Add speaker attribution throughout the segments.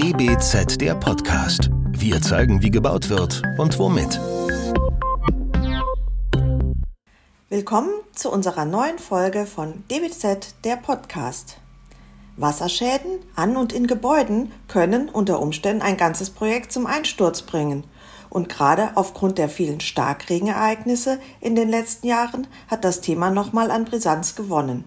Speaker 1: DBZ der Podcast. Wir zeigen, wie gebaut wird und womit.
Speaker 2: Willkommen zu unserer neuen Folge von DBZ der Podcast. Wasserschäden an und in Gebäuden können unter Umständen ein ganzes Projekt zum Einsturz bringen. Und gerade aufgrund der vielen Starkregenereignisse in den letzten Jahren hat das Thema nochmal an Brisanz gewonnen.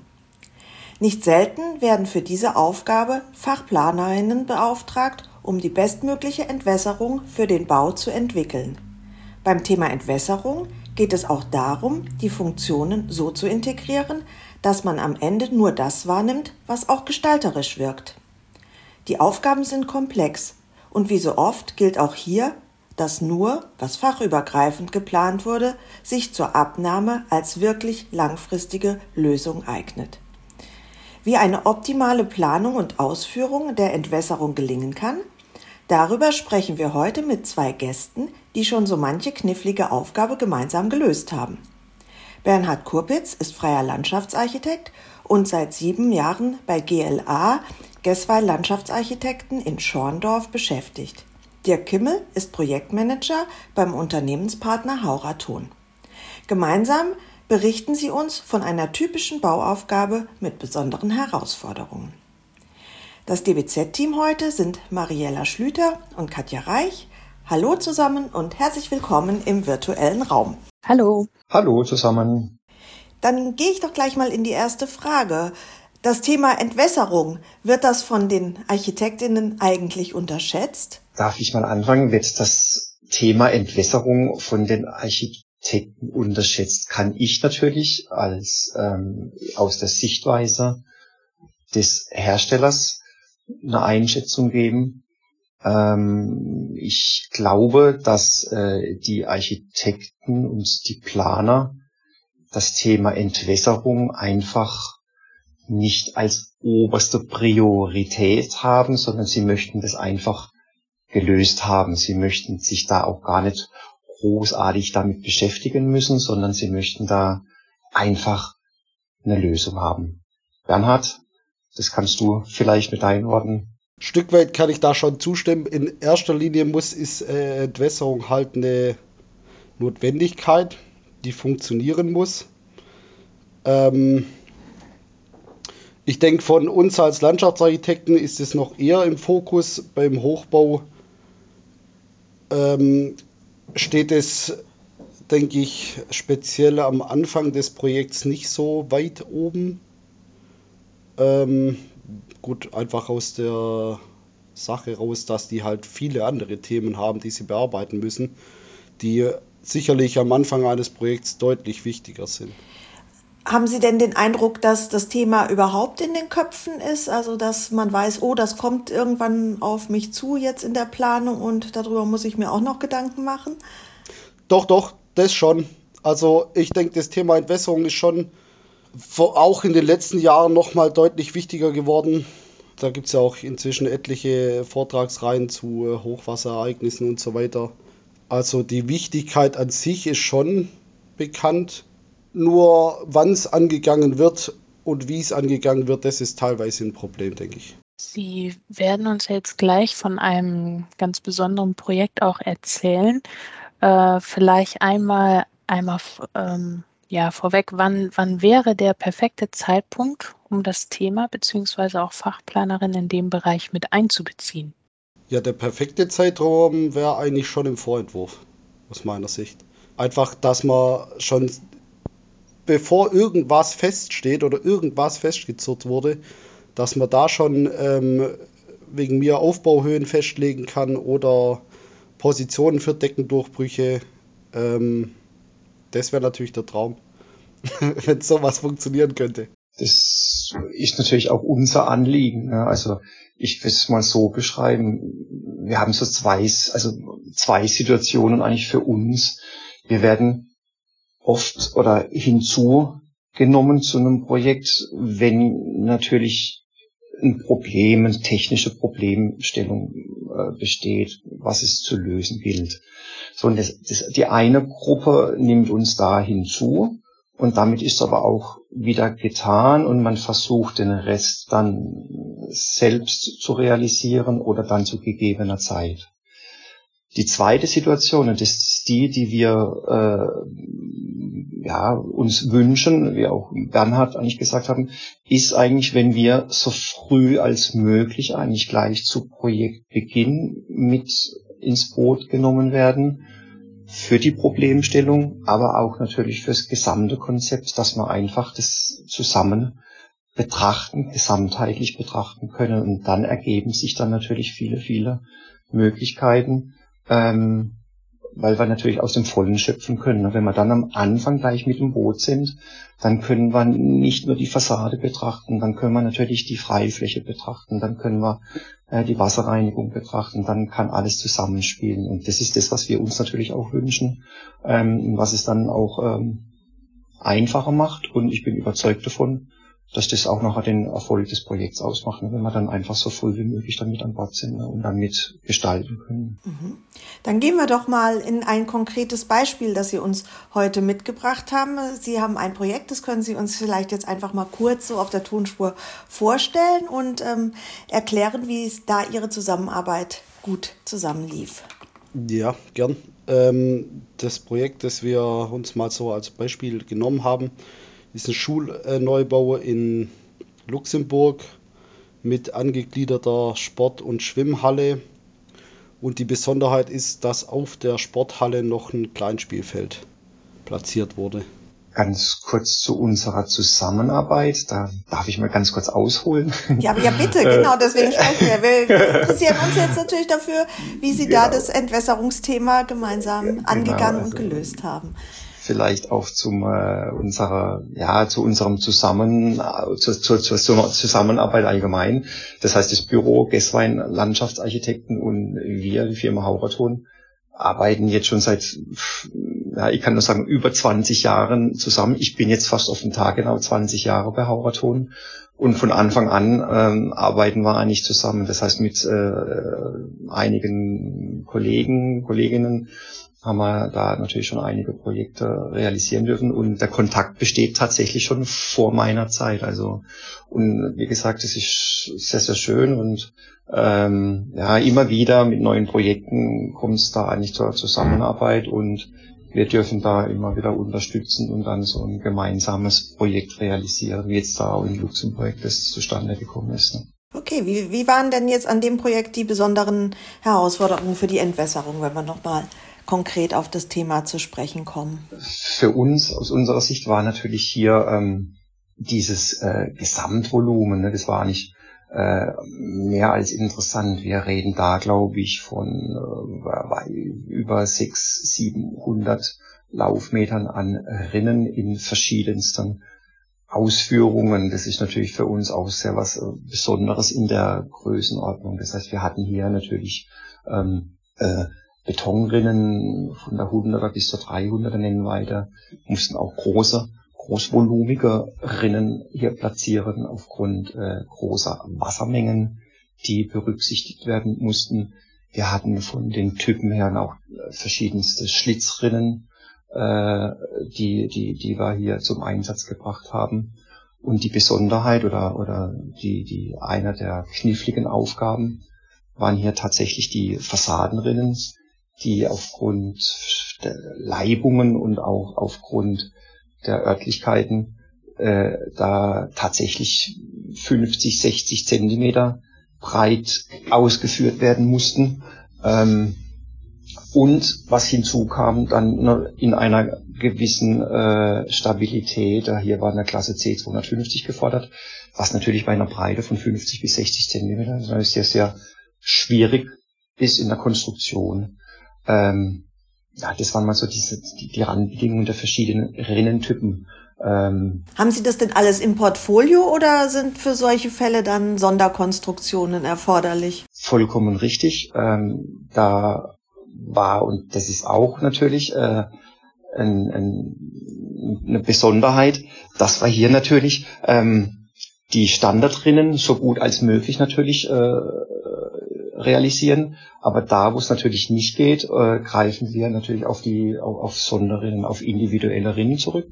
Speaker 2: Nicht selten werden für diese Aufgabe Fachplanerinnen beauftragt, um die bestmögliche Entwässerung für den Bau zu entwickeln. Beim Thema Entwässerung geht es auch darum, die Funktionen so zu integrieren, dass man am Ende nur das wahrnimmt, was auch gestalterisch wirkt. Die Aufgaben sind komplex und wie so oft gilt auch hier, dass nur, was fachübergreifend geplant wurde, sich zur Abnahme als wirklich langfristige Lösung eignet. Wie eine optimale Planung und Ausführung der Entwässerung gelingen kann, darüber sprechen wir heute mit zwei Gästen, die schon so manche knifflige Aufgabe gemeinsam gelöst haben. Bernhard Kurpitz ist freier Landschaftsarchitekt und seit sieben Jahren bei GLA Gesweil Landschaftsarchitekten in Schorndorf beschäftigt. Dirk Kimmel ist Projektmanager beim Unternehmenspartner Hauraton. Gemeinsam berichten sie uns von einer typischen Bauaufgabe mit besonderen Herausforderungen. Das DBZ-Team heute sind Mariella Schlüter und Katja Reich. Hallo zusammen und herzlich willkommen im virtuellen Raum.
Speaker 3: Hallo.
Speaker 4: Hallo zusammen.
Speaker 2: Dann gehe ich doch gleich mal in die erste Frage. Das Thema Entwässerung, wird das von den Architektinnen eigentlich unterschätzt?
Speaker 4: Darf ich mal anfangen? Wird das Thema Entwässerung von den Architekten Architekten unterschätzt, kann ich natürlich als ähm, aus der Sichtweise des Herstellers eine Einschätzung geben. Ähm, ich glaube, dass äh, die Architekten und die Planer das Thema Entwässerung einfach nicht als oberste Priorität haben, sondern sie möchten das einfach gelöst haben. Sie möchten sich da auch gar nicht großartig damit beschäftigen müssen, sondern sie möchten da einfach eine Lösung haben. Bernhard, das kannst du vielleicht mit deinen Worten.
Speaker 3: Stück weit kann ich da schon zustimmen. In erster Linie muss ist äh, Entwässerung halt eine Notwendigkeit, die funktionieren muss. Ähm, ich denke, von uns als Landschaftsarchitekten ist es noch eher im Fokus beim Hochbau. Ähm, steht es, denke ich, speziell am Anfang des Projekts nicht so weit oben. Ähm, gut, einfach aus der Sache raus, dass die halt viele andere Themen haben, die sie bearbeiten müssen, die sicherlich am Anfang eines Projekts deutlich wichtiger sind.
Speaker 2: Haben Sie denn den Eindruck, dass das Thema überhaupt in den Köpfen ist? Also, dass man weiß, oh, das kommt irgendwann auf mich zu jetzt in der Planung und darüber muss ich mir auch noch Gedanken machen?
Speaker 3: Doch, doch, das schon. Also, ich denke, das Thema Entwässerung ist schon auch in den letzten Jahren nochmal deutlich wichtiger geworden. Da gibt es ja auch inzwischen etliche Vortragsreihen zu äh, Hochwasserereignissen und so weiter. Also die Wichtigkeit an sich ist schon bekannt nur wann es angegangen wird und wie es angegangen wird, das ist teilweise ein Problem, denke ich.
Speaker 5: Sie werden uns jetzt gleich von einem ganz besonderen Projekt auch erzählen. Äh, vielleicht einmal, einmal ähm, ja, vorweg, wann, wann wäre der perfekte Zeitpunkt, um das Thema bzw. auch Fachplanerin in dem Bereich mit einzubeziehen?
Speaker 3: Ja, der perfekte Zeitraum wäre eigentlich schon im Vorentwurf, aus meiner Sicht. Einfach, dass man schon bevor irgendwas feststeht oder irgendwas festgezurrt wurde, dass man da schon ähm, wegen mir Aufbauhöhen festlegen kann oder Positionen für Deckendurchbrüche. Ähm, das wäre natürlich der Traum, wenn sowas funktionieren könnte.
Speaker 4: Das ist natürlich auch unser Anliegen. Ne? Also ich will es mal so beschreiben. Wir haben so zwei, also zwei Situationen eigentlich für uns. Wir werden oft oder hinzugenommen zu einem Projekt, wenn natürlich ein Problem, eine technische Problemstellung äh, besteht, was es zu lösen gilt. So, und das, das, die eine Gruppe nimmt uns da hinzu Und damit ist aber auch wieder getan und man versucht den Rest dann selbst zu realisieren oder dann zu gegebener Zeit. Die zweite Situation, und das ist die, die wir äh, ja, uns wünschen, wie auch Bernhard eigentlich gesagt haben, ist eigentlich, wenn wir so früh als möglich eigentlich gleich zu Projektbeginn mit ins Boot genommen werden für die Problemstellung, aber auch natürlich fürs gesamte Konzept, dass wir einfach das zusammen betrachten, gesamtheitlich betrachten können. Und dann ergeben sich dann natürlich viele, viele Möglichkeiten, ähm, weil wir natürlich aus dem Vollen schöpfen können. Wenn wir dann am Anfang gleich mit dem Boot sind, dann können wir nicht nur die Fassade betrachten, dann können wir natürlich die Freifläche betrachten, dann können wir äh, die Wasserreinigung betrachten, dann kann alles zusammenspielen. Und das ist das, was wir uns natürlich auch wünschen, ähm, was es dann auch ähm, einfacher macht. Und ich bin überzeugt davon, dass das auch nachher den Erfolg des Projekts ausmacht, ne, wenn wir dann einfach so früh wie möglich dann mit an Bord sind ne, und dann mit gestalten können.
Speaker 2: Mhm. Dann gehen wir doch mal in ein konkretes Beispiel, das Sie uns heute mitgebracht haben. Sie haben ein Projekt, das können Sie uns vielleicht jetzt einfach mal kurz so auf der Tonspur vorstellen und ähm, erklären, wie es da Ihre Zusammenarbeit gut zusammenlief.
Speaker 3: Ja, gern. Ähm, das Projekt, das wir uns mal so als Beispiel genommen haben, ist ein Schulneubau in Luxemburg mit angegliederter Sport- und Schwimmhalle. Und die Besonderheit ist, dass auf der Sporthalle noch ein Kleinspielfeld platziert wurde.
Speaker 4: Ganz kurz zu unserer Zusammenarbeit. Da darf ich mal ganz kurz ausholen.
Speaker 2: Ja, ja bitte, genau, deswegen sprechen wir. Wir interessieren uns jetzt natürlich dafür, wie Sie genau. da das Entwässerungsthema gemeinsam genau, angegangen also, und gelöst haben
Speaker 4: vielleicht auch zum äh, unserer ja zu unserem Zusammen äh, zu, zu, zur Zusammenarbeit allgemein. Das heißt, das Büro Gesswein Landschaftsarchitekten und wir, die Firma Hauraton, arbeiten jetzt schon seit ja, ich kann nur sagen über 20 Jahren zusammen. Ich bin jetzt fast auf den Tag genau 20 Jahre bei Hauraton und von Anfang an ähm, arbeiten wir eigentlich zusammen. Das heißt mit äh, einigen Kollegen, Kolleginnen haben wir da natürlich schon einige Projekte realisieren dürfen und der Kontakt besteht tatsächlich schon vor meiner Zeit. Also und wie gesagt, es ist sehr, sehr schön und ähm, ja, immer wieder mit neuen Projekten kommt es da eigentlich zur Zusammenarbeit und wir dürfen da immer wieder unterstützen und dann so ein gemeinsames Projekt realisieren, wie jetzt da auch in Luxemburg das zustande gekommen ist. Ne?
Speaker 2: Okay, wie, wie waren denn jetzt an dem Projekt die besonderen Herausforderungen für die Entwässerung, wenn wir nochmal konkret auf das Thema zu sprechen kommen?
Speaker 4: Für uns, aus unserer Sicht, war natürlich hier ähm, dieses äh, Gesamtvolumen, ne, das war nicht äh, mehr als interessant. Wir reden da, glaube ich, von äh, über 600, 700 Laufmetern an Rinnen in verschiedensten Ausführungen. Das ist natürlich für uns auch sehr was äh, Besonderes in der Größenordnung. Das heißt, wir hatten hier natürlich ähm, äh, Betonrinnen von der 100er bis zur 300er nennen weiter, mussten auch große, großvolumige Rinnen hier platzieren aufgrund äh, großer Wassermengen, die berücksichtigt werden mussten. Wir hatten von den Typen her auch äh, verschiedenste Schlitzrinnen, äh, die, die, die wir hier zum Einsatz gebracht haben. Und die Besonderheit oder, oder die, die einer der kniffligen Aufgaben waren hier tatsächlich die Fassadenrinnen, die aufgrund der Leibungen und auch aufgrund der Örtlichkeiten äh, da tatsächlich 50, 60 Zentimeter breit ausgeführt werden mussten. Ähm, und was hinzukam, dann in einer gewissen äh, Stabilität, hier war eine Klasse C250 gefordert, was natürlich bei einer Breite von 50 bis 60 Zentimeter, sehr, sehr schwierig ist in der Konstruktion. Ähm, ja, das waren mal so diese, die, die Randbedingungen der verschiedenen Rinnentypen.
Speaker 2: Ähm, Haben Sie das denn alles im Portfolio oder sind für solche Fälle dann Sonderkonstruktionen erforderlich?
Speaker 4: Vollkommen richtig. Ähm, da war, und das ist auch natürlich äh, ein, ein, eine Besonderheit, dass wir hier natürlich ähm, die Standardrinnen so gut als möglich natürlich äh, realisieren. Aber da, wo es natürlich nicht geht, äh, greifen wir natürlich auf die auf, auf Sonderrinnen, auf individuelle Rinnen zurück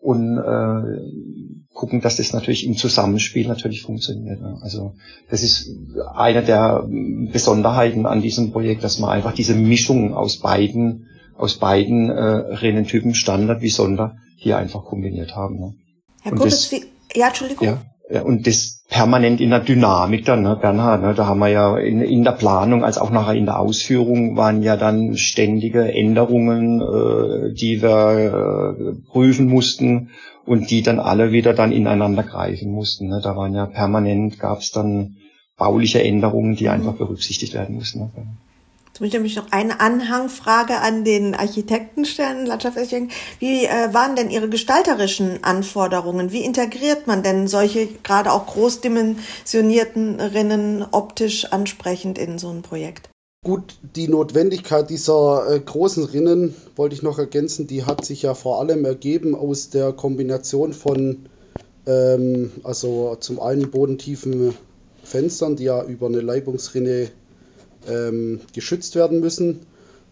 Speaker 4: und äh, gucken, dass das natürlich im Zusammenspiel natürlich funktioniert. Ne? Also das ist eine der Besonderheiten an diesem Projekt, dass man einfach diese Mischung aus beiden aus beiden äh, Rennentypen Standard wie Sonder hier einfach kombiniert haben. Ne?
Speaker 2: Herr wie, ja, Entschuldigung.
Speaker 4: Ja, und das permanent in der Dynamik dann, ne, Bernhard, ne, da haben wir ja in, in der Planung als auch nachher in der Ausführung waren ja dann ständige Änderungen, äh, die wir äh, prüfen mussten und die dann alle wieder dann ineinander greifen mussten. Ne. Da waren ja permanent, gab es dann bauliche Änderungen, die mhm. einfach berücksichtigt werden mussten. Ne.
Speaker 2: Möchte ich noch eine Anhangfrage an den Architekten stellen, Landschaftsarchitekten. Wie äh, waren denn Ihre gestalterischen Anforderungen? Wie integriert man denn solche gerade auch großdimensionierten Rinnen optisch ansprechend in so ein Projekt?
Speaker 3: Gut, die Notwendigkeit dieser äh, großen Rinnen, wollte ich noch ergänzen, die hat sich ja vor allem ergeben aus der Kombination von, ähm, also zum einen bodentiefen Fenstern, die ja über eine Leibungsrinne ähm, geschützt werden müssen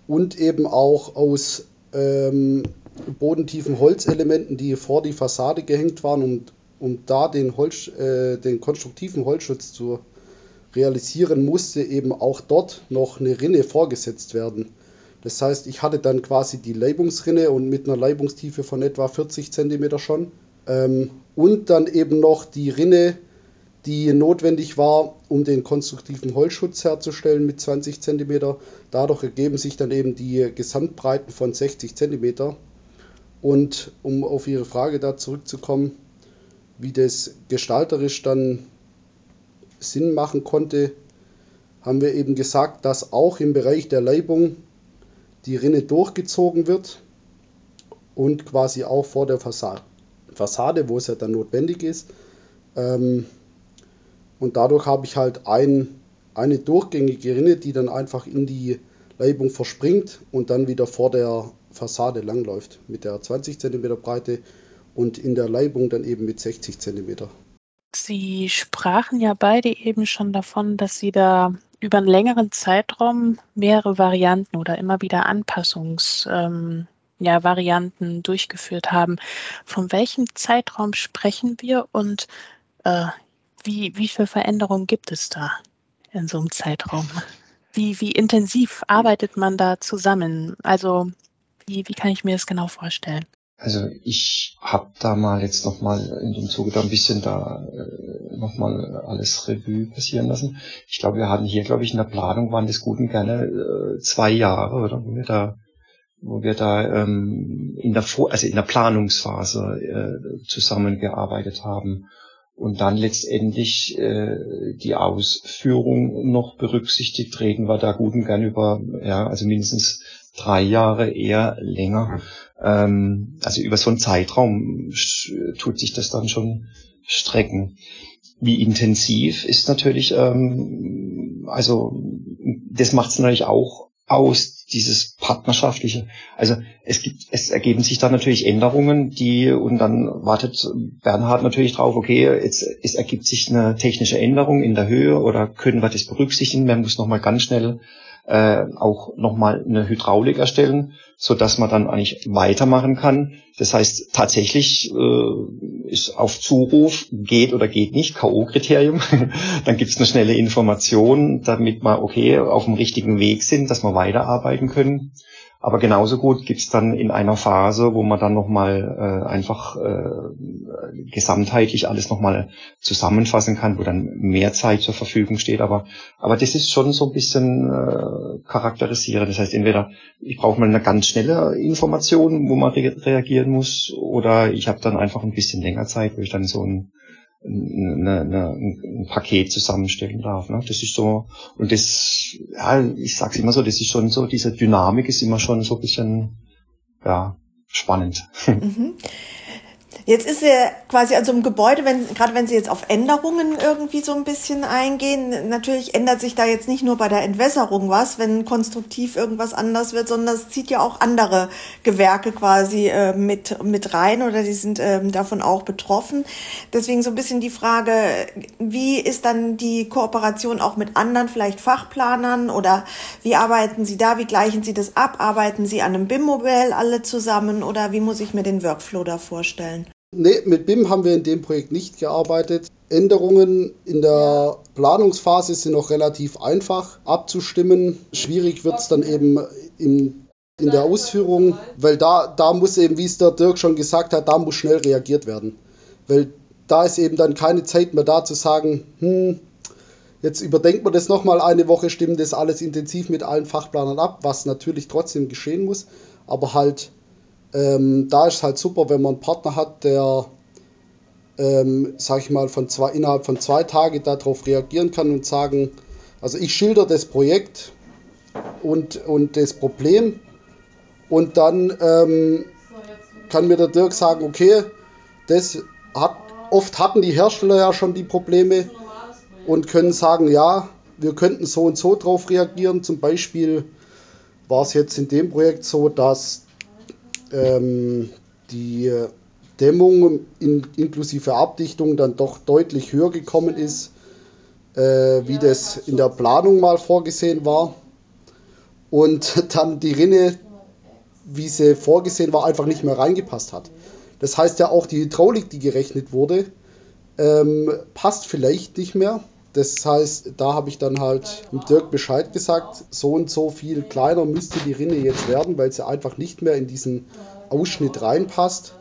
Speaker 3: und eben auch aus ähm, bodentiefen Holzelementen, die vor die Fassade gehängt waren, um, um da den, Holz, äh, den konstruktiven Holzschutz zu realisieren, musste eben auch dort noch eine Rinne vorgesetzt werden. Das heißt, ich hatte dann quasi die Leibungsrinne und mit einer Leibungstiefe von etwa 40 cm schon. Ähm, und dann eben noch die Rinne, die notwendig war, um den konstruktiven Holzschutz herzustellen mit 20 cm. Dadurch ergeben sich dann eben die Gesamtbreiten von 60 cm. Und um auf Ihre Frage da zurückzukommen, wie das gestalterisch dann Sinn machen konnte, haben wir eben gesagt, dass auch im Bereich der Leibung die Rinne durchgezogen wird und quasi auch vor der Fassade, Fassade wo es ja dann notwendig ist, ähm, und dadurch habe ich halt ein, eine durchgängige Rinne, die dann einfach in die Leibung verspringt und dann wieder vor der Fassade langläuft mit der 20 cm Breite und in der Leibung dann eben mit 60 cm.
Speaker 5: Sie sprachen ja beide eben schon davon, dass Sie da über einen längeren Zeitraum mehrere Varianten oder immer wieder Anpassungsvarianten ähm, ja, durchgeführt haben. Von welchem Zeitraum sprechen wir und äh, wie, wie viel Veränderungen gibt es da in so einem Zeitraum? Wie, wie intensiv arbeitet man da zusammen? Also wie, wie kann ich mir das genau vorstellen?
Speaker 4: Also ich habe da mal jetzt nochmal in dem Zuge da ein bisschen da äh, nochmal alles Revue passieren lassen. Ich glaube, wir hatten hier, glaube ich, in der Planung waren das guten gerne äh, zwei Jahre, oder wo wir da wo wir da ähm, in der Vor also in der Planungsphase äh, zusammengearbeitet haben und dann letztendlich äh, die Ausführung noch berücksichtigt, reden wir da gut und gern über, ja, also mindestens drei Jahre, eher länger. Ähm, also über so einen Zeitraum tut sich das dann schon strecken. Wie intensiv ist natürlich, ähm, also das macht es natürlich auch aus, dieses partnerschaftliche. Also es gibt, es ergeben sich da natürlich Änderungen, die und dann wartet Bernhard natürlich drauf, okay, jetzt es ergibt sich eine technische Änderung in der Höhe oder können wir das berücksichtigen? Man muss nochmal ganz schnell äh, auch nochmal eine Hydraulik erstellen, so dass man dann eigentlich weitermachen kann. Das heißt, tatsächlich äh, ist auf Zuruf geht oder geht nicht, K.O.-Kriterium. dann gibt es eine schnelle Information, damit wir okay auf dem richtigen Weg sind, dass wir weiterarbeiten können. Aber genauso gut gibt's dann in einer Phase, wo man dann nochmal äh, einfach äh, gesamtheitlich alles nochmal zusammenfassen kann, wo dann mehr Zeit zur Verfügung steht. Aber, aber das ist schon so ein bisschen äh, charakterisierend. Das heißt, entweder ich brauche mal eine ganz schnelle Information, wo man re reagieren muss, oder ich habe dann einfach ein bisschen länger Zeit, wo ich dann so ein eine, eine, ein Paket zusammenstellen darf. Ne? Das ist so, und das, ja, ich sag's immer so, das ist schon so, diese Dynamik ist immer schon so ein bisschen, ja, spannend.
Speaker 2: Mhm. Jetzt ist er quasi an so einem Gebäude, wenn, gerade wenn Sie jetzt auf Änderungen irgendwie so ein bisschen eingehen, natürlich ändert sich da jetzt nicht nur bei der Entwässerung was, wenn konstruktiv irgendwas anders wird, sondern es zieht ja auch andere Gewerke quasi äh, mit, mit rein oder die sind äh, davon auch betroffen. Deswegen so ein bisschen die Frage, wie ist dann die Kooperation auch mit anderen, vielleicht Fachplanern oder wie arbeiten Sie da, wie gleichen Sie das ab? Arbeiten Sie an einem BIM-Modell alle zusammen oder wie muss ich mir den Workflow da vorstellen?
Speaker 3: Nee, mit BIM haben wir in dem Projekt nicht gearbeitet. Änderungen in der Planungsphase sind noch relativ einfach abzustimmen. Schwierig wird es dann eben in, in der Ausführung, weil da, da muss eben, wie es der Dirk schon gesagt hat, da muss schnell reagiert werden. Weil da ist eben dann keine Zeit mehr da zu sagen, hm, jetzt überdenkt man das nochmal eine Woche, stimmen das alles intensiv mit allen Fachplanern ab, was natürlich trotzdem geschehen muss, aber halt ähm, da ist es halt super, wenn man einen Partner hat, der, ähm, sag ich mal, von zwei, innerhalb von zwei Tagen darauf reagieren kann und sagen, also ich schilder das Projekt und, und das Problem und dann ähm, kann mir der Dirk sagen, okay, das hat, oft hatten die Hersteller ja schon die Probleme und können sagen, ja, wir könnten so und so drauf reagieren. Zum Beispiel war es jetzt in dem Projekt so, dass ähm, die Dämmung in, inklusive Abdichtung dann doch deutlich höher gekommen ist, äh, wie das in der Planung mal vorgesehen war. Und dann die Rinne, wie sie vorgesehen war, einfach nicht mehr reingepasst hat. Das heißt ja auch die Hydraulik, die gerechnet wurde, ähm, passt vielleicht nicht mehr. Das heißt, da habe ich dann halt dem Dirk Bescheid gesagt, so und so viel kleiner müsste die Rinne jetzt werden, weil sie einfach nicht mehr in diesen Ausschnitt reinpasst,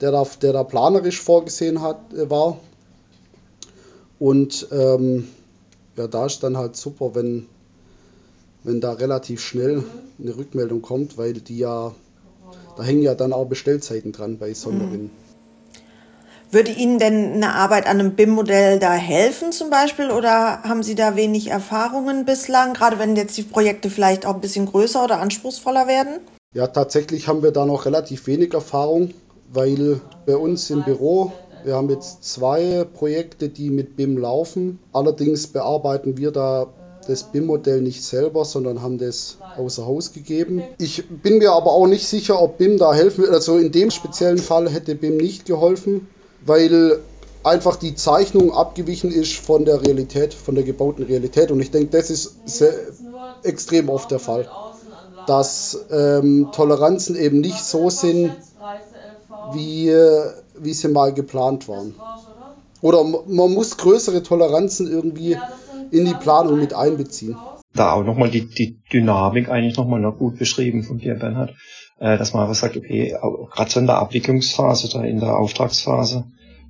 Speaker 3: der da, der da planerisch vorgesehen hat, äh, war. Und ähm, ja, da ist dann halt super, wenn, wenn da relativ schnell eine Rückmeldung kommt, weil die ja, da hängen ja dann auch Bestellzeiten dran bei Sonderrinnen. Mhm.
Speaker 2: Würde Ihnen denn eine Arbeit an einem BIM-Modell da helfen zum Beispiel oder haben Sie da wenig Erfahrungen bislang, gerade wenn jetzt die Projekte vielleicht auch ein bisschen größer oder anspruchsvoller werden?
Speaker 3: Ja, tatsächlich haben wir da noch relativ wenig Erfahrung, weil bei uns im Büro, wir haben jetzt zwei Projekte, die mit BIM laufen. Allerdings bearbeiten wir da das BIM-Modell nicht selber, sondern haben das außer Haus gegeben. Ich bin mir aber auch nicht sicher, ob BIM da helfen wird. Also in dem speziellen Fall hätte BIM nicht geholfen weil einfach die Zeichnung abgewichen ist von der Realität, von der gebauten Realität. Und ich denke, das ist sehr, extrem oft der Fall, dass ähm, Toleranzen eben nicht so sind, wie, wie sie mal geplant waren. Oder man muss größere Toleranzen irgendwie in die Planung mit einbeziehen.
Speaker 4: Da auch nochmal die, die Dynamik eigentlich nochmal noch gut beschrieben von dir, Bernhard, äh, dass man sagt, okay, gerade so in der Abwicklungsphase oder in der Auftragsphase,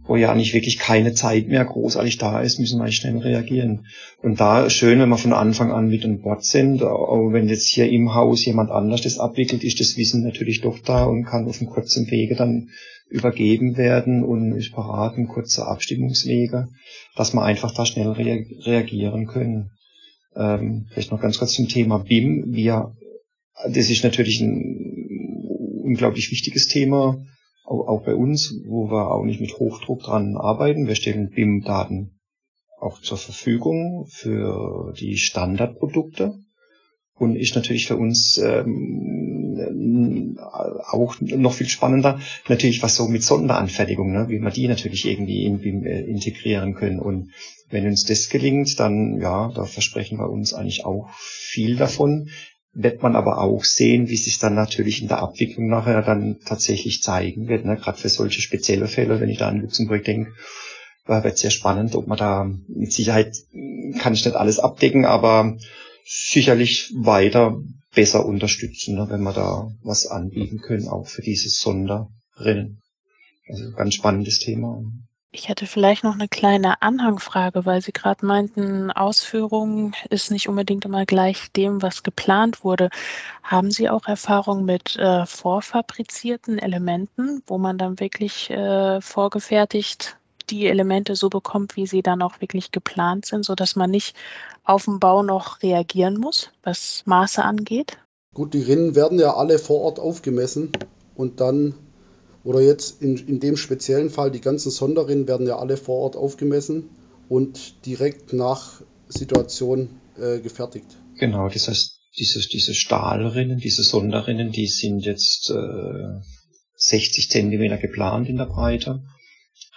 Speaker 4: wo ja eigentlich wirklich keine Zeit mehr großartig da ist, müssen wir schnell reagieren. Und da schön, wenn wir von Anfang an mit an Bord sind, aber wenn jetzt hier im Haus jemand anders das abwickelt, ist das Wissen natürlich doch da und kann auf einem kurzen Wege dann übergeben werden und ist parat, ein kurzer Abstimmungswege, dass wir einfach da schnell rea reagieren können. Ähm, vielleicht noch ganz kurz zum Thema BIM. Wir, das ist natürlich ein unglaublich wichtiges Thema auch bei uns, wo wir auch nicht mit Hochdruck dran arbeiten. Wir stellen BIM-Daten auch zur Verfügung für die Standardprodukte und ist natürlich für uns ähm, auch noch viel spannender, natürlich was so mit Sonderanfertigung, ne, wie wir die natürlich irgendwie in BIM äh, integrieren können. Und wenn uns das gelingt, dann ja, da versprechen wir uns eigentlich auch viel davon wird man aber auch sehen, wie sich dann natürlich in der Abwicklung nachher dann tatsächlich zeigen wird. Ne? Gerade für solche spezielle Fälle, wenn ich da an Luxemburg denke, wird es sehr spannend, ob man da mit Sicherheit kann ich nicht alles abdecken, aber sicherlich weiter besser unterstützen, ne? wenn wir da was anbieten können, auch für dieses Sonderrennen. Also ganz spannendes Thema.
Speaker 5: Ich hätte vielleicht noch eine kleine Anhangfrage, weil Sie gerade meinten, Ausführung ist nicht unbedingt immer gleich dem, was geplant wurde. Haben Sie auch Erfahrung mit äh, vorfabrizierten Elementen, wo man dann wirklich äh, vorgefertigt die Elemente so bekommt, wie sie dann auch wirklich geplant sind, sodass man nicht auf den Bau noch reagieren muss, was Maße angeht?
Speaker 3: Gut, die Rinnen werden ja alle vor Ort aufgemessen und dann Oder jetzt in, in dem speziellen Fall, die ganzen Sonderrinnen werden ja alle vor Ort aufgemessen und direkt nach Situation äh, gefertigt.
Speaker 4: Genau, das heißt, diese, diese Stahlrinnen, diese Sonderrinnen, die sind jetzt äh, 60 Zentimeter geplant in der Breite,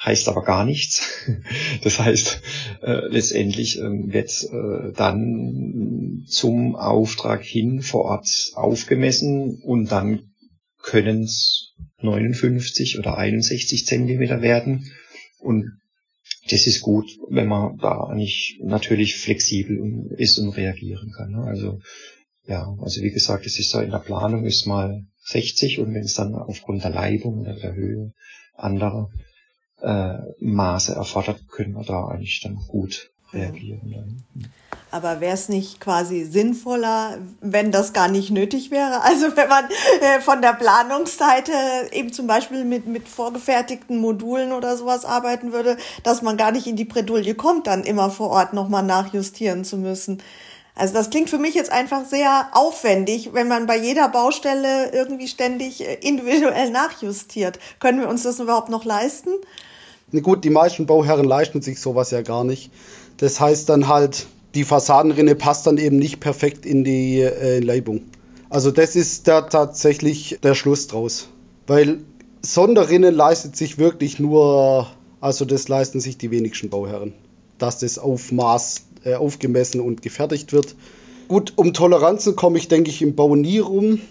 Speaker 4: heißt aber gar nichts. Das heißt, äh, letztendlich äh, wird äh, dann zum Auftrag hin vor Ort aufgemessen und dann können es 59 oder 61 Zentimeter werden. Und das ist gut, wenn man da nicht natürlich flexibel ist und reagieren kann. Ne? Also ja, also wie gesagt, es ist ja in der Planung ist mal 60 und wenn es dann aufgrund der Leibung oder der Höhe anderer äh, Maße erfordert, können wir da eigentlich dann gut reagieren.
Speaker 2: Aber wäre es nicht quasi sinnvoller, wenn das gar nicht nötig wäre? Also wenn man äh, von der Planungsseite eben zum Beispiel mit, mit vorgefertigten Modulen oder sowas arbeiten würde, dass man gar nicht in die Bredouille kommt, dann immer vor Ort nochmal nachjustieren zu müssen. Also das klingt für mich jetzt einfach sehr aufwendig, wenn man bei jeder Baustelle irgendwie ständig äh, individuell nachjustiert. Können wir uns das überhaupt noch leisten?
Speaker 3: Gut, die meisten Bauherren leisten sich sowas ja gar nicht. Das heißt dann halt, die Fassadenrinne passt dann eben nicht perfekt in die äh, Leibung. Also das ist da tatsächlich der Schluss draus. Weil Sonderrinnen leistet sich wirklich nur, also das leisten sich die wenigsten Bauherren, dass das auf Maß äh, aufgemessen und gefertigt wird. Gut, um Toleranzen komme ich, denke ich, im Bau nie rum.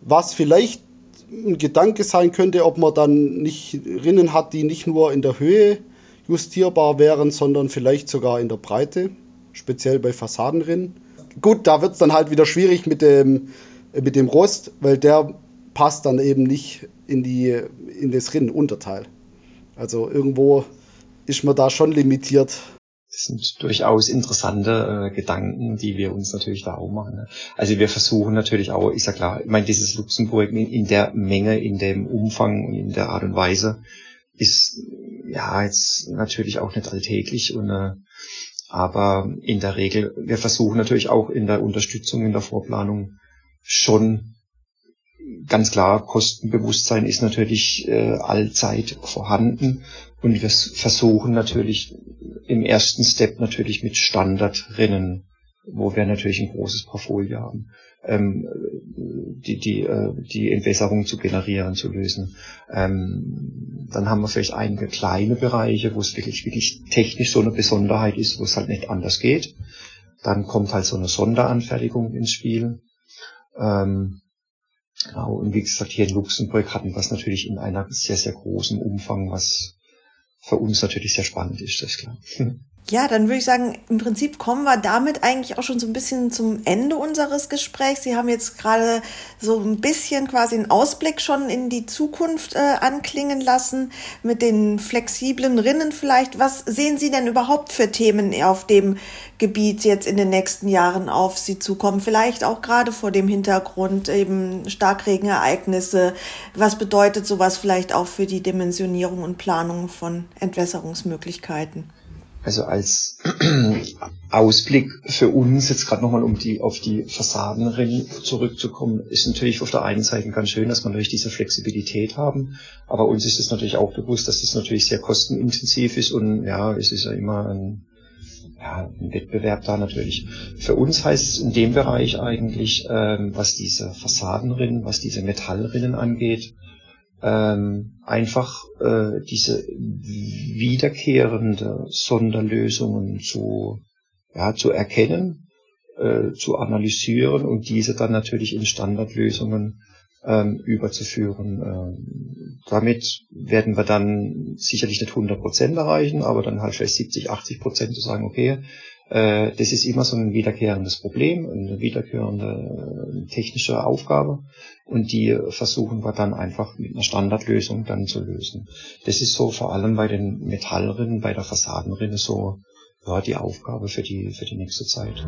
Speaker 3: Was vielleicht ein Gedanke sein könnte, ob man dann nicht Rinnen hat, die nicht nur in der Höhe justierbar wären, sondern vielleicht sogar in der Breite, speziell bei Fassadenrinnen. Gut, da wird es dann halt wieder schwierig mit dem, mit dem Rost, weil der passt dann eben nicht in, die, in das Rinnenunterteil. Also irgendwo ist man da schon limitiert.
Speaker 4: Das sind durchaus interessante äh, Gedanken, die wir uns natürlich da auch machen. Ne? Also wir versuchen natürlich auch, ist ja klar, ich meine, dieses Luxemburg in, in der Menge, in dem Umfang und in der Art und Weise ist ja jetzt natürlich auch nicht alltäglich und äh, aber in der Regel, wir versuchen natürlich auch in der Unterstützung, in der Vorplanung schon ganz klar, Kostenbewusstsein ist natürlich äh, allzeit vorhanden. Und wir versuchen natürlich im ersten Step natürlich mit Standardrennen, wo wir natürlich ein großes Portfolio haben, ähm, die, die, äh, die Entwässerung zu generieren, zu lösen. Ähm, dann haben wir vielleicht einige kleine Bereiche, wo es wirklich, wirklich technisch so eine Besonderheit ist, wo es halt nicht anders geht. Dann kommt halt so eine Sonderanfertigung ins Spiel. Ähm, genau, und wie gesagt, hier in Luxemburg hatten wir es natürlich in einer sehr, sehr großen Umfang, was für uns natürlich sehr spannend ist, das ist klar.
Speaker 2: Ja, dann würde ich sagen, im Prinzip kommen wir damit eigentlich auch schon so ein bisschen zum Ende unseres Gesprächs. Sie haben jetzt gerade so ein bisschen quasi einen Ausblick schon in die Zukunft äh, anklingen lassen mit den flexiblen Rinnen vielleicht. Was sehen Sie denn überhaupt für Themen auf dem Gebiet jetzt in den nächsten Jahren auf Sie zukommen? Vielleicht auch gerade vor dem Hintergrund eben Starkregenereignisse. Was bedeutet sowas vielleicht auch für die Dimensionierung und Planung von Entwässerungsmöglichkeiten?
Speaker 4: Also als Ausblick für uns, jetzt gerade nochmal um die auf die Fassadenrennen zurückzukommen, ist natürlich auf der einen Seite ganz schön, dass wir natürlich diese Flexibilität haben, aber uns ist es natürlich auch bewusst, dass das natürlich sehr kostenintensiv ist und ja, es ist ja immer ein, ja, ein Wettbewerb da natürlich. Für uns heißt es in dem Bereich eigentlich, ähm, was diese Fassadenrinnen, was diese Metallrinnen angeht, ähm, einfach äh, diese wiederkehrende Sonderlösungen zu, ja, zu erkennen, äh, zu analysieren und diese dann natürlich in Standardlösungen ähm, überzuführen. Ähm, damit werden wir dann sicherlich nicht 100 Prozent erreichen, aber dann halt vielleicht 70, 80 Prozent zu sagen, okay, äh, das ist immer so ein wiederkehrendes Problem, eine wiederkehrende äh, technische Aufgabe und die versuchen wir dann einfach mit einer Standardlösung dann zu lösen. Das ist so vor allem bei den Metallrinnen, bei der Fassadenrinne so ja, die Aufgabe für die, für die nächste Zeit.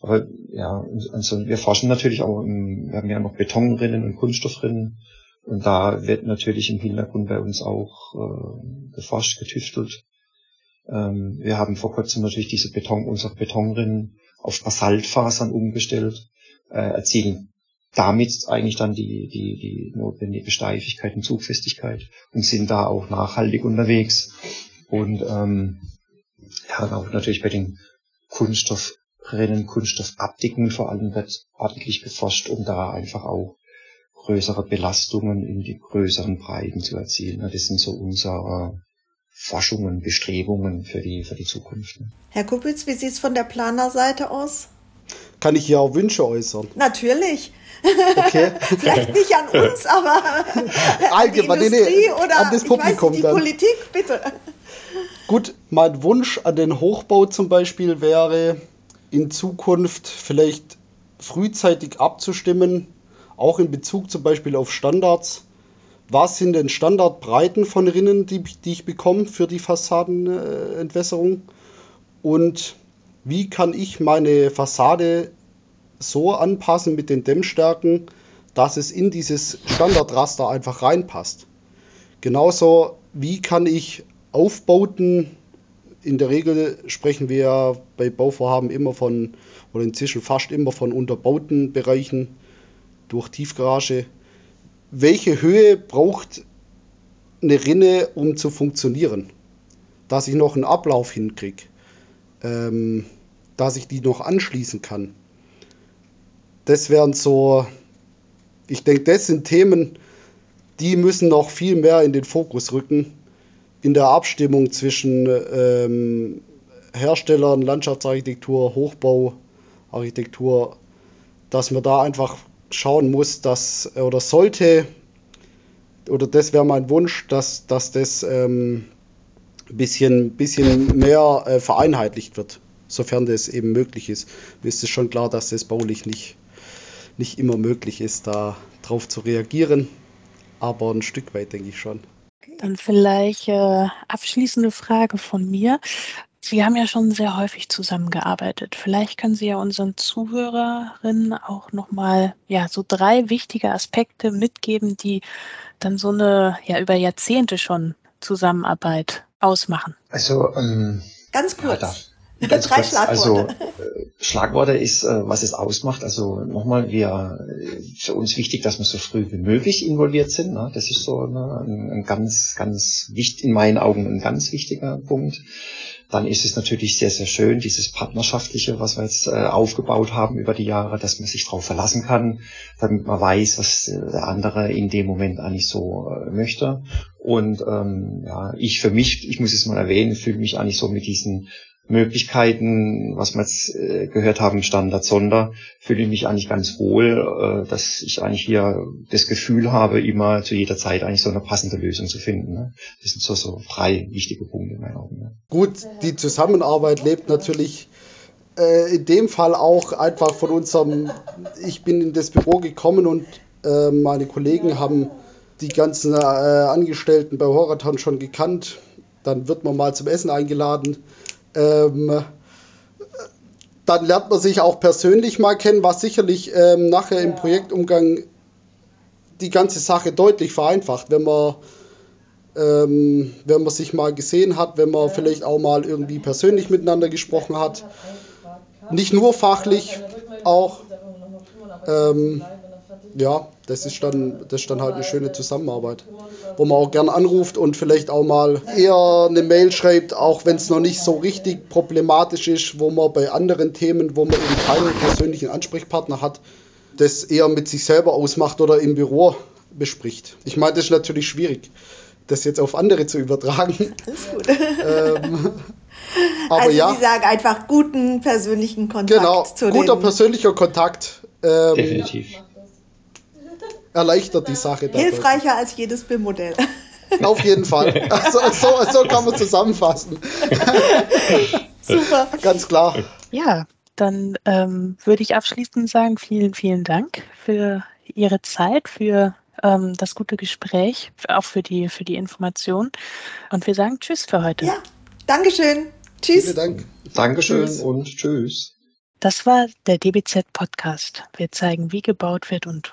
Speaker 4: Aber ja, also wir forschen natürlich auch, im, wir haben ja noch Betonrinnen und Kunststoffrinnen und da wird natürlich im Hintergrund bei uns auch äh, geforscht, getüftelt ähm, wir haben vor kurzem natürlich diese Beton, unsere Betonrinnen auf Basaltfasern umgestellt, äh, erzielen damit eigentlich dann die, die, die notwendige Steifigkeit und Zugfestigkeit und sind da auch nachhaltig unterwegs. Und ähm, ja, auch natürlich bei den Kunststoffrinnen, Kunststoffabdickungen vor allem wird ordentlich geforscht, um da einfach auch größere Belastungen in die größeren Breiten zu erzielen. Das sind so unsere Forschungen, Bestrebungen für die, für die Zukunft.
Speaker 2: Herr Kupitz, wie sieht es von der Planerseite aus?
Speaker 3: Kann ich hier auch Wünsche äußern?
Speaker 2: Natürlich. Okay. Vielleicht nicht an uns, aber
Speaker 3: allgemein an die Industrie
Speaker 2: nee, oder
Speaker 3: an das Publikum
Speaker 2: nicht, die
Speaker 3: dann.
Speaker 2: Politik, bitte.
Speaker 3: Gut, mein Wunsch an den Hochbau zum Beispiel wäre, in Zukunft vielleicht frühzeitig abzustimmen, auch in Bezug zum Beispiel auf Standards. Was sind denn Standardbreiten von Rinnen, die, die ich bekomme für die Fassadenentwässerung? Und wie kann ich meine Fassade so anpassen mit den Dämmstärken, dass es in dieses Standardraster einfach reinpasst? Genauso, wie kann ich Aufbauten, in der Regel sprechen wir bei Bauvorhaben immer von, oder inzwischen fast immer von unterbauten Bereichen durch Tiefgarage. Welche Höhe braucht eine Rinne, um zu funktionieren? Dass ich noch einen Ablauf hinkriege, ähm, dass ich die noch anschließen kann. Das wären so, ich denke, das sind Themen, die müssen noch viel mehr in den Fokus rücken in der Abstimmung zwischen ähm, Herstellern, Landschaftsarchitektur, Hochbauarchitektur, dass man da einfach schauen muss, dass oder sollte, oder das wäre mein Wunsch, dass, dass das ähm, ein bisschen, bisschen mehr äh, vereinheitlicht wird, sofern das eben möglich ist. Mir ist es schon klar, dass das baulich nicht, nicht immer möglich ist, da drauf zu reagieren, aber ein Stück weit denke ich schon.
Speaker 5: Dann vielleicht äh, abschließende Frage von mir. Sie haben ja schon sehr häufig zusammengearbeitet. Vielleicht können Sie ja unseren Zuhörerinnen auch nochmal ja, so drei wichtige Aspekte mitgeben, die dann so eine ja über Jahrzehnte schon Zusammenarbeit ausmachen.
Speaker 4: Also ähm,
Speaker 2: ganz kurz.
Speaker 4: Ja, Ganz
Speaker 2: Drei
Speaker 4: kurz,
Speaker 2: Schlagworte.
Speaker 4: Also äh, Schlagworte ist, äh, was es ausmacht. Also nochmal, wir äh, für uns wichtig, dass wir so früh wie möglich involviert sind. Ne? Das ist so ne, ein, ein ganz, ganz wichtig, in meinen Augen ein ganz wichtiger Punkt. Dann ist es natürlich sehr, sehr schön, dieses Partnerschaftliche, was wir jetzt äh, aufgebaut haben über die Jahre, dass man sich darauf verlassen kann, damit man weiß, was äh, der andere in dem Moment eigentlich so äh, möchte. Und ähm, ja, ich für mich, ich muss es mal erwähnen, fühle mich eigentlich so mit diesen Möglichkeiten, was wir jetzt äh, gehört haben, Standard Sonder, fühle ich mich eigentlich ganz wohl, äh, dass ich eigentlich hier das Gefühl habe, immer zu jeder Zeit eigentlich so eine passende Lösung zu finden. Ne? Das sind so, so drei wichtige Punkte in meinen Augen. Ne?
Speaker 3: Gut, die Zusammenarbeit lebt natürlich äh, in dem Fall auch einfach von unserem, ich bin in das Büro gekommen und äh, meine Kollegen haben die ganzen äh, Angestellten bei Horaton schon gekannt. Dann wird man mal zum Essen eingeladen. Ähm, dann lernt man sich auch persönlich mal kennen, was sicherlich ähm, nachher im Projektumgang die ganze Sache deutlich vereinfacht, wenn man, ähm, wenn man sich mal gesehen hat, wenn man vielleicht auch mal irgendwie persönlich miteinander gesprochen hat. Nicht nur fachlich, auch. Ähm, ja, das ist, dann, das ist dann halt eine schöne Zusammenarbeit, wo man auch gern anruft und vielleicht auch mal eher eine Mail schreibt, auch wenn es noch nicht so richtig problematisch ist, wo man bei anderen Themen, wo man eben keinen persönlichen Ansprechpartner hat, das eher mit sich selber ausmacht oder im Büro bespricht. Ich meine, das ist natürlich schwierig, das jetzt auf andere zu übertragen.
Speaker 2: Das ist gut.
Speaker 3: Ähm, aber
Speaker 2: also
Speaker 3: ja,
Speaker 2: Sie sagen einfach guten persönlichen Kontakt
Speaker 3: genau,
Speaker 2: zu
Speaker 3: guter
Speaker 2: den
Speaker 3: persönlicher Kontakt ähm,
Speaker 4: Definitiv.
Speaker 3: Erleichtert die Sache. dadurch.
Speaker 2: hilfreicher als jedes BIM-Modell.
Speaker 3: Auf jeden Fall. Also, so, so kann man zusammenfassen.
Speaker 2: Super.
Speaker 3: Ganz klar.
Speaker 5: Ja, dann ähm, würde ich abschließend sagen, vielen, vielen Dank für Ihre Zeit, für ähm, das gute Gespräch, auch für die, für die Information. Und wir sagen Tschüss für heute.
Speaker 2: Ja, Dankeschön. Tschüss.
Speaker 3: Vielen Dank.
Speaker 4: Dankeschön
Speaker 3: Tschüss.
Speaker 4: und tschüss.
Speaker 5: Das war der DBZ Podcast. Wir zeigen, wie gebaut wird und